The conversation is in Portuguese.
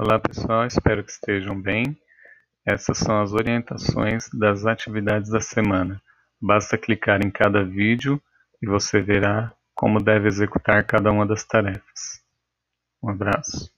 Olá pessoal, espero que estejam bem. Essas são as orientações das atividades da semana. Basta clicar em cada vídeo e você verá como deve executar cada uma das tarefas. Um abraço.